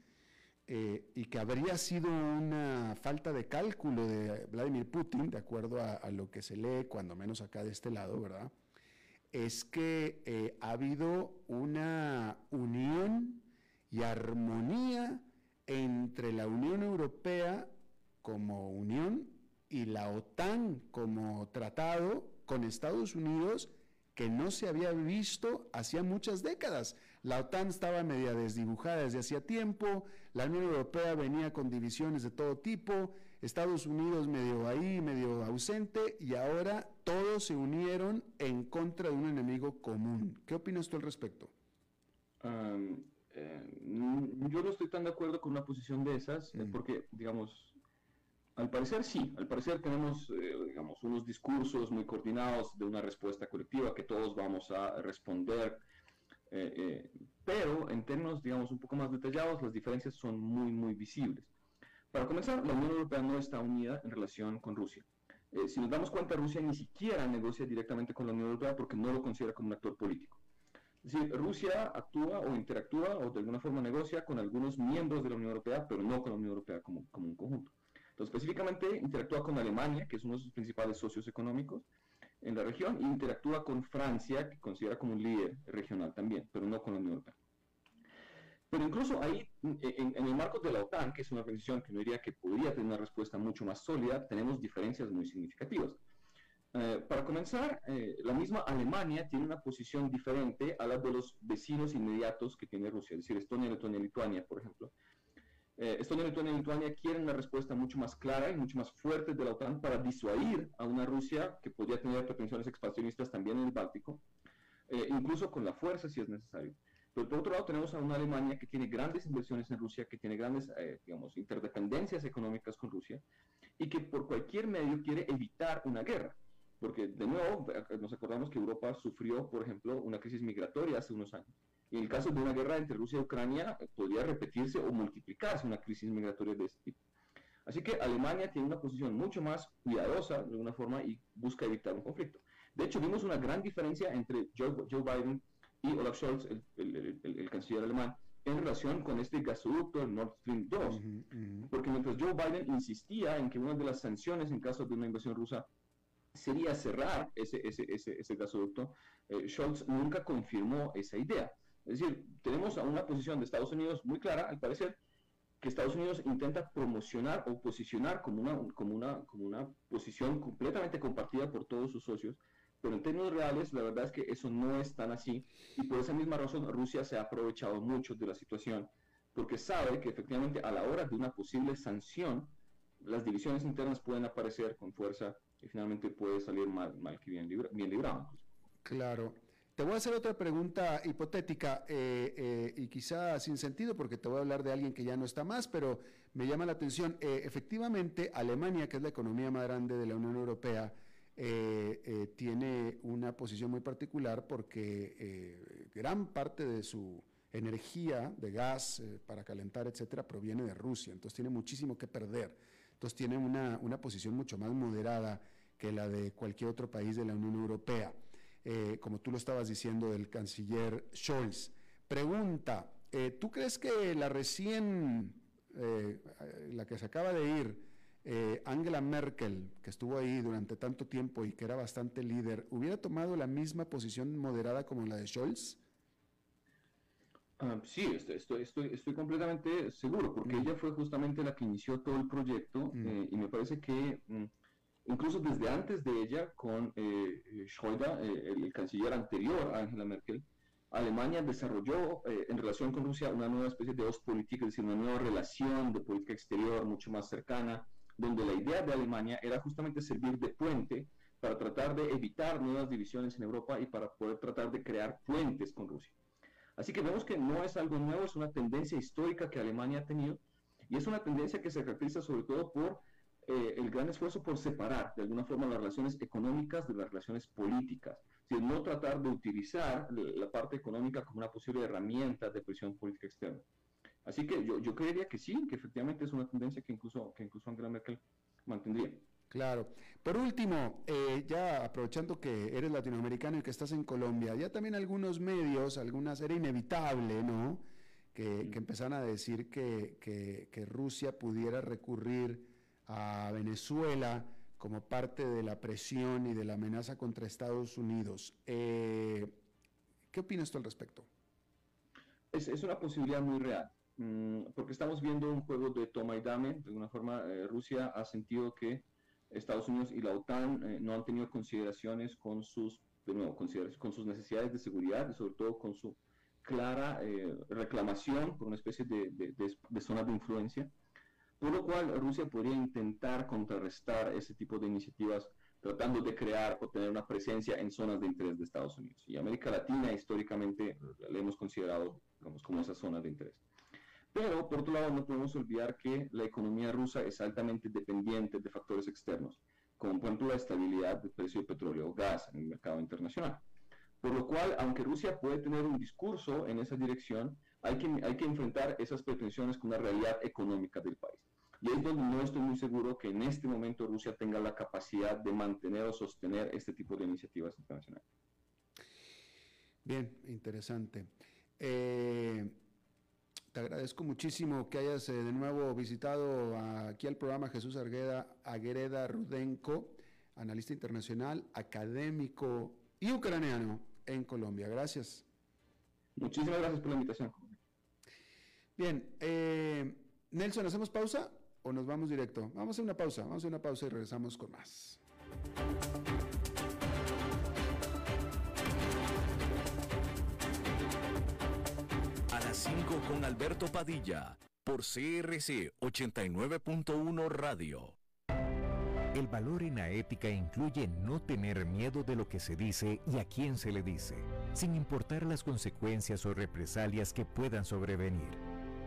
eh, y que habría sido una falta de cálculo de Vladimir Putin, de acuerdo a, lo que se lee, cuando menos acá de este lado, ¿verdad? Es que eh, ha habido una unión y armonía entre la Unión Europea como unión y la OTAN como tratado con Estados Unidos que no se había visto hacía muchas décadas. La OTAN estaba media desdibujada desde hacía tiempo, la Unión Europea venía con divisiones de todo tipo, Estados Unidos medio ahí, medio ausente, y ahora todos se unieron en contra de un enemigo común. ¿Qué opinas tú al respecto? Eh, yo no estoy tan de acuerdo con una posición de esas, mm. porque, digamos, al parecer sí, al parecer tenemos, eh, digamos, unos discursos muy coordinados de una respuesta colectiva que todos vamos a responder, eh, eh, pero en términos, digamos, un poco más detallados, las diferencias son muy, muy visibles. Para comenzar, la Unión Europea no está unida en relación con Rusia. si nos damos cuenta, Rusia ni siquiera negocia directamente con la Unión Europea porque no lo considera como un actor político. Es decir, Rusia actúa o interactúa o de alguna forma negocia con algunos miembros de la Unión Europea, pero no con la Unión Europea como, como un conjunto. Específicamente interactúa con Alemania, que es uno de sus principales socios económicos en la región, e interactúa con Francia, que considera como un líder regional también, pero no con la Unión Europea. Pero incluso ahí, en, el marco de la OTAN, que es una organización que no diría que podría tener una respuesta mucho más sólida, tenemos diferencias muy significativas. Eh, para comenzar, eh, la misma Alemania tiene una posición diferente a la de los vecinos inmediatos que tiene Rusia, es decir, Estonia, Letonia y Lituania, por ejemplo, eh, Estonia, Lituania y Lituania quieren una respuesta mucho más clara y mucho más fuerte de la OTAN para disuadir a una Rusia que podría tener pretensiones expansionistas también en el Báltico, eh, incluso con la fuerza si es necesario. Pero por otro lado tenemos a una Alemania que tiene grandes inversiones en Rusia, que tiene grandes, eh, digamos, interdependencias económicas con Rusia y que por cualquier medio quiere evitar una guerra. Porque, de nuevo, nos acordamos que Europa sufrió, por ejemplo, una crisis migratoria hace unos años. Y en el caso de una guerra entre Rusia y Ucrania, podría repetirse o multiplicarse una crisis migratoria de este tipo. Así que Alemania tiene una posición mucho más cuidadosa, de alguna forma, y busca evitar un conflicto. De hecho, vimos una gran diferencia entre Joe, Biden y Olaf Scholz, el, canciller alemán, en relación con este gasoducto, Nord Stream 2. Porque mientras Joe Biden insistía en que una de las sanciones en caso de una invasión rusa sería cerrar ese, ese, ese, ese gasoducto, eh, Scholz nunca confirmó esa idea. Es decir, tenemos a una posición de Estados Unidos muy clara, al parecer, que Estados Unidos intenta promocionar o posicionar como una, como una, como una posición completamente compartida por todos sus socios, pero en términos reales la verdad es que eso no es tan así y por esa misma razón Rusia se ha aprovechado mucho de la situación porque sabe que efectivamente a la hora de una posible sanción las divisiones internas pueden aparecer con fuerza y finalmente puede salir mal, mal que bien, bien librado. Claro. Te voy a hacer otra pregunta hipotética eh, eh, y quizá sin sentido porque te voy a hablar de alguien que ya no está más, pero me llama la atención. Eh, efectivamente, Alemania, que es la economía más grande de la Unión Europea, tiene una posición muy particular porque gran parte de su energía de gas eh, para calentar, etcétera, proviene de Rusia. Entonces tiene muchísimo que perder. Entonces tiene una, una posición mucho más moderada que la de cualquier otro país de la Unión Europea. Eh, como tú lo estabas diciendo del canciller Scholz. Pregunta, eh, ¿tú crees que la recién, la que se acaba de ir, Angela Merkel, que estuvo ahí durante tanto tiempo y que era bastante líder, hubiera tomado la misma posición moderada como la de Scholz? Ah, sí, estoy, estoy, estoy, completamente seguro, porque mm. ella fue justamente la que inició todo el proyecto mm. eh, y me parece que mm, incluso desde antes de ella, con eh, Schröder, eh, el, canciller anterior a Angela Merkel, Alemania desarrolló eh, en relación con Rusia una nueva especie de Ostpolitik, es decir, una nueva relación de política exterior mucho más cercana, donde la idea de Alemania era justamente servir de puente para tratar de evitar nuevas divisiones en Europa y para poder tratar de crear puentes con Rusia. Así que vemos que no es algo nuevo, es una tendencia histórica que Alemania ha tenido y es una tendencia que se caracteriza sobre todo por eh, el gran esfuerzo por separar de alguna forma las relaciones económicas de las relaciones políticas, es no tratar de utilizar la parte económica como una posible herramienta de presión política externa. Así que yo, yo creería que sí, que efectivamente es una tendencia que incluso, que incluso Angela Merkel mantendría. Claro. Por último, eh, ya aprovechando que eres latinoamericano y que estás en Colombia, ya también algunos medios, algunas, era inevitable, ¿no? Que, que empezaran a decir que, que, Rusia pudiera recurrir a Venezuela como parte de la presión y de la amenaza contra Estados Unidos. Eh, ¿Qué opinas tú al respecto? Es, es una posibilidad muy real, mm, porque estamos viendo un juego de toma y dame. De alguna forma, eh, Rusia ha sentido que Estados Unidos y la OTAN eh, no han tenido consideraciones con sus, de nuevo, con sus necesidades de seguridad y sobre todo con su clara eh, reclamación por una especie de, de, de, zona de influencia, por lo cual Rusia podría intentar contrarrestar ese tipo de iniciativas tratando de crear o tener una presencia en zonas de interés de Estados Unidos. Y América Latina históricamente le hemos considerado digamos, como esa zona de interés. Pero, por otro lado, no podemos olvidar que la economía rusa es altamente dependiente de factores externos, como por ejemplo la estabilidad del precio de petróleo o gas en el mercado internacional. Por lo cual, aunque Rusia puede tener un discurso en esa dirección, hay que, hay que enfrentar esas pretensiones con la realidad económica del país. Y es donde no estoy muy seguro que en este momento Rusia tenga la capacidad de mantener o sostener este tipo de iniciativas internacionales. Bien, interesante. Eh, te agradezco muchísimo que hayas eh, de nuevo visitado aquí al programa Jesús Argueda, Aguereda Rudenko, analista internacional, académico y ucraniano en Colombia. Gracias. Muchísimas gracias por la invitación. Bien, eh, Nelson, ¿hacemos pausa o nos vamos directo? Vamos a hacer una pausa, vamos a hacer una pausa y regresamos con más. con Alberto Padilla por CRC 89.1 Radio. El valor en la ética incluye no tener miedo de lo que se dice y a quién se le dice, sin importar las consecuencias o represalias que puedan sobrevenir.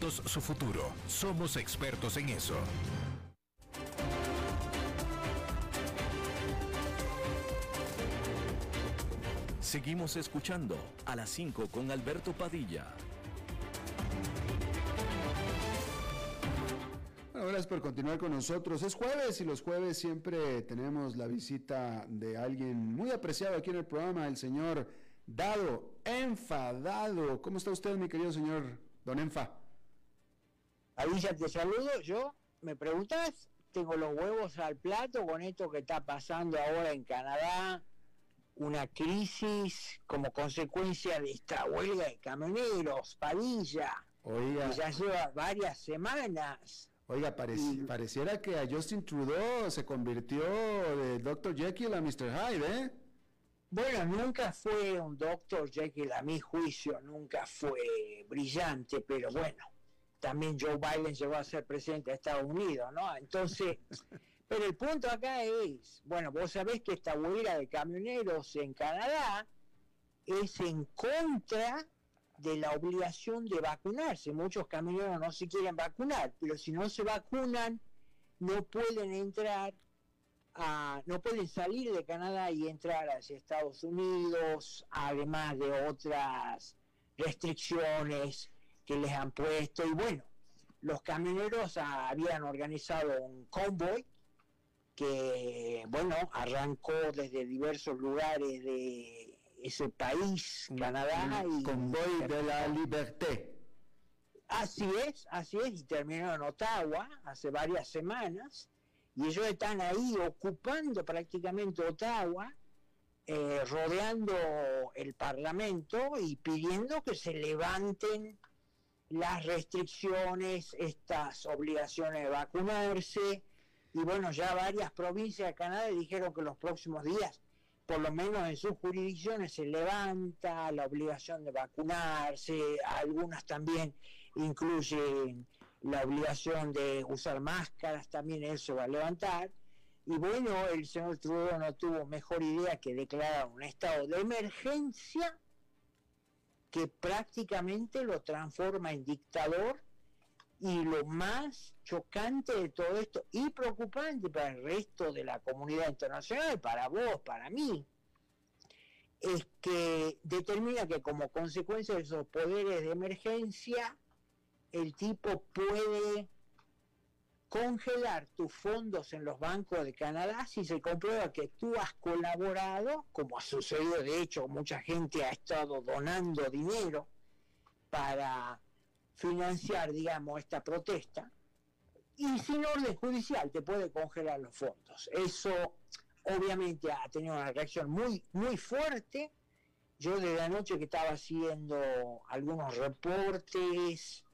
su futuro. Somos expertos en eso. Seguimos escuchando a las 5 con Alberto Padilla. Bueno, gracias por continuar con nosotros. Es jueves y los jueves siempre tenemos la visita de alguien muy apreciado aquí en el programa, el señor Dado Enfadado. ¿Cómo está usted, mi querido señor Don Enfa? Ya te saludo. Yo, ¿me preguntas? Tengo los huevos al plato con esto que está pasando ahora en Canadá, una crisis como consecuencia de esta huelga de camioneros, Padilla. Oiga. ya lleva varias semanas. Oiga, pareciera que a Justin Trudeau se convirtió de Dr. Jekyll a Mr. Hyde, ¿eh? Bueno, nunca fue un Dr. Jekyll a mi juicio, nunca fue brillante, pero bueno, también Joe Biden llegó a ser presidente de Estados Unidos, ¿no? Entonces, pero el punto acá es, bueno, vos sabés que esta huelga de camioneros en Canadá es en contra de la obligación de vacunarse. Muchos camioneros no se quieren vacunar, pero si no se vacunan, no pueden entrar, a, no pueden salir de Canadá y entrar hacia Estados Unidos, además de otras restricciones que les han puesto. Y bueno, los camioneros habían organizado un convoy que, bueno, arrancó desde diversos lugares de ese país, Canadá. y convoy de la Liberté. Así es, así es, y terminó en Ottawa hace varias semanas, y ellos están ahí ocupando prácticamente Ottawa, eh, rodeando el Parlamento y pidiendo que se levanten las restricciones, estas obligaciones de vacunarse, y bueno, ya varias provincias de Canadá dijeron que los próximos días por lo menos en sus jurisdicciones se levanta la obligación de vacunarse, algunas también incluyen la obligación de usar máscaras, también eso va a levantar. Y bueno, el señor Trudeau no tuvo mejor idea que declarar un estado de emergencia que prácticamente lo transforma en dictador y lo más chocante de todo esto y preocupante para el resto de la comunidad internacional, para vos, para mí, es que determina que como consecuencia de esos poderes de emergencia, el tipo puede congelar tus fondos en los bancos de Canadá si se comprueba que tú has colaborado, como ha sucedido de hecho, mucha gente ha estado donando dinero para financiar, digamos, esta protesta, y sin orden judicial te puede congelar los fondos. Eso obviamente ha tenido una reacción muy, muy fuerte. Yo de la noche que estaba haciendo algunos reportes,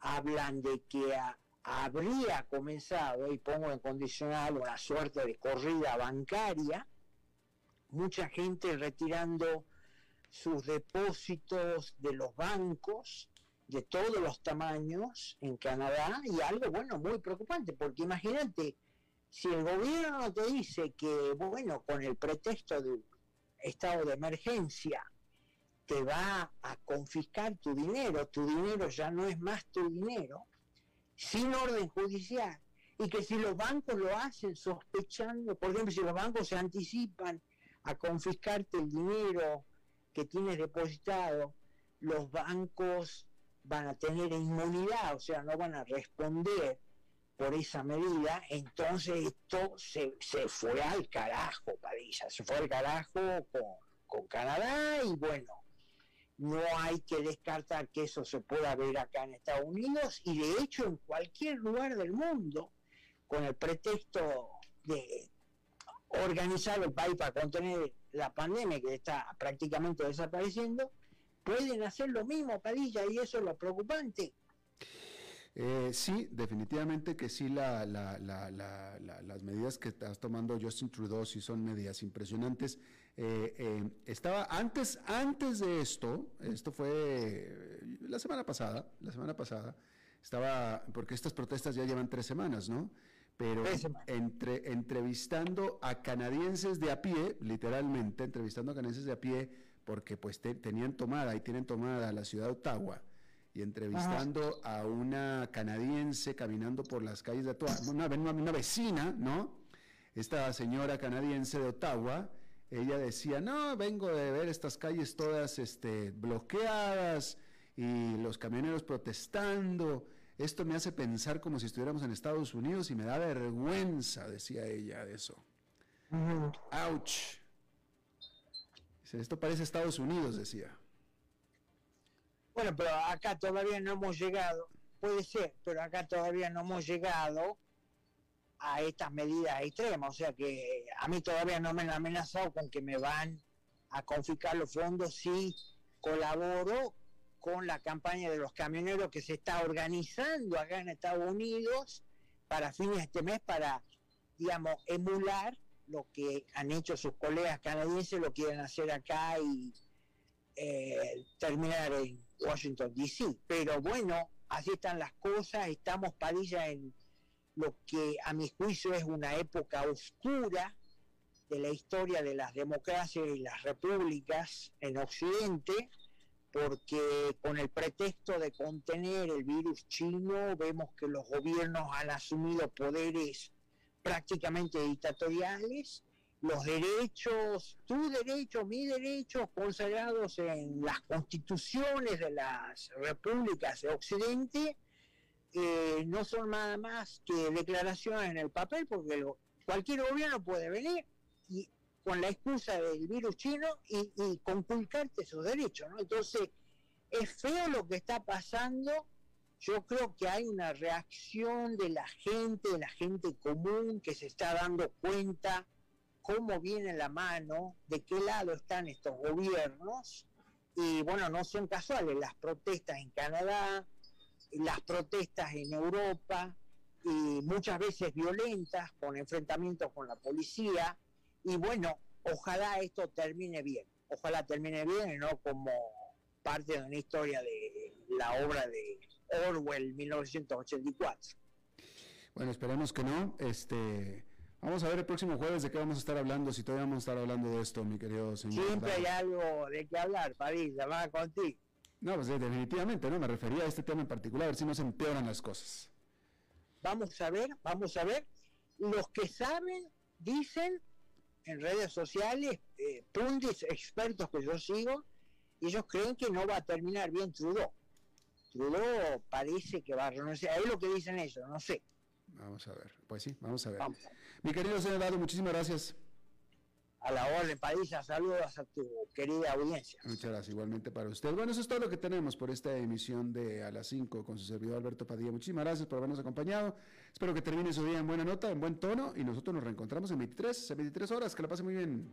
hablan de que habría comenzado, y pongo en condicional, una suerte de corrida bancaria, mucha gente retirando sus depósitos de los bancos de todos los tamaños en Canadá y algo, bueno, muy preocupante, porque imagínate, si el gobierno te dice que, bueno, con el pretexto de estado de emergencia, te va a confiscar tu dinero, tu dinero ya no es más tu dinero, sin orden judicial, y que si los bancos lo hacen sospechando, por ejemplo, si los bancos se anticipan a confiscarte el dinero que tienes depositado, los bancos van a tener inmunidad, o sea, no van a responder por esa medida, entonces esto se, fue al carajo, Padilla, se fue al carajo con, con Canadá y bueno, no hay que descartar que eso se pueda ver acá en Estados Unidos y de hecho en cualquier lugar del mundo, con el pretexto de organizar el país para contener la pandemia que está prácticamente desapareciendo, pueden hacer lo mismo, Padilla, y eso es lo preocupante. Eh, sí, definitivamente que sí, la, las medidas que estás tomando Justin Trudeau sí son medidas impresionantes. Eh, eh, estaba antes, antes de esto, esto fue la semana pasada, la semana pasada, estaba, porque estas protestas ya llevan tres semanas, ¿no? Pero entre, entrevistando a canadienses de a pie, literalmente, entrevistando a canadienses de a pie, porque pues tenían tomada y tienen tomada la ciudad de Ottawa y entrevistando a una canadiense caminando por las calles de Ottawa, una, una, vecina, ¿no? Esta señora canadiense de Ottawa, ella decía, no, vengo de ver estas calles todas este, bloqueadas y los camioneros protestando. Esto me hace pensar como si estuviéramos en Estados Unidos y me da vergüenza, decía ella, de eso. Ouch. Esto parece Estados Unidos, decía. Bueno, pero acá todavía no hemos llegado, puede ser, pero acá todavía no hemos llegado a estas medidas extremas. O sea que a mí todavía no me han amenazado con que me van a confiscar los fondos si colaboro con la campaña de los camioneros que se está organizando acá en Estados Unidos para fines de este mes para, digamos, emular lo que han hecho sus colegas canadienses, lo quieren hacer acá y eh, terminar en Washington, D.C. Pero bueno, así están las cosas, estamos Padilla en lo que a mi juicio es una época oscura de la historia de las democracias y las repúblicas en Occidente, porque con el pretexto de contener el virus chino vemos que los gobiernos han asumido poderes prácticamente dictatoriales, los derechos, tu derecho, mi derecho, consagrados en las constituciones de las repúblicas de Occidente, eh, no son nada más que declaraciones en el papel, porque cualquier gobierno puede venir y con la excusa del virus chino y, y conculcarte esos derechos, ¿no? Entonces, es feo lo que está pasando yo creo que hay una reacción de la gente, de la gente común, que se está dando cuenta cómo viene la mano, de qué lado están estos gobiernos. Y bueno, no son casuales las protestas en Canadá, las protestas en Europa, y muchas veces violentas, con enfrentamientos con la policía. Y bueno, ojalá esto termine bien, ojalá termine bien y no como parte de una historia de la obra de Orwell 1984. Bueno, esperemos que no. Este, vamos a ver el próximo jueves de qué vamos a estar hablando, si todavía vamos a estar hablando de esto, mi querido señor. Siempre hay algo de qué hablar, París, va contigo. No, pues definitivamente, ¿no? Me refería a este tema en particular, a ver si no se empeoran las cosas. Vamos a ver, vamos a ver. Los que saben, dicen en redes sociales, eh, expertos que yo sigo, ellos creen que no va a terminar bien Trudeau. Trudeau parece que va a renunciar. Es lo que dicen ellos, no sé. Vamos a ver. Pues sí, vamos a ver. Mi querido Dado, muchísimas gracias. A la orden, Padilla, saludos a tu querida audiencia. Muchas gracias, igualmente para usted. Bueno, eso es todo lo que tenemos por esta emisión de A las 5 con su servidor Alberto Padilla. Muchísimas gracias por habernos acompañado. Espero que termine su día en buena nota, en buen tono, y nosotros nos reencontramos en 23, en 23 horas. Que la pase muy bien.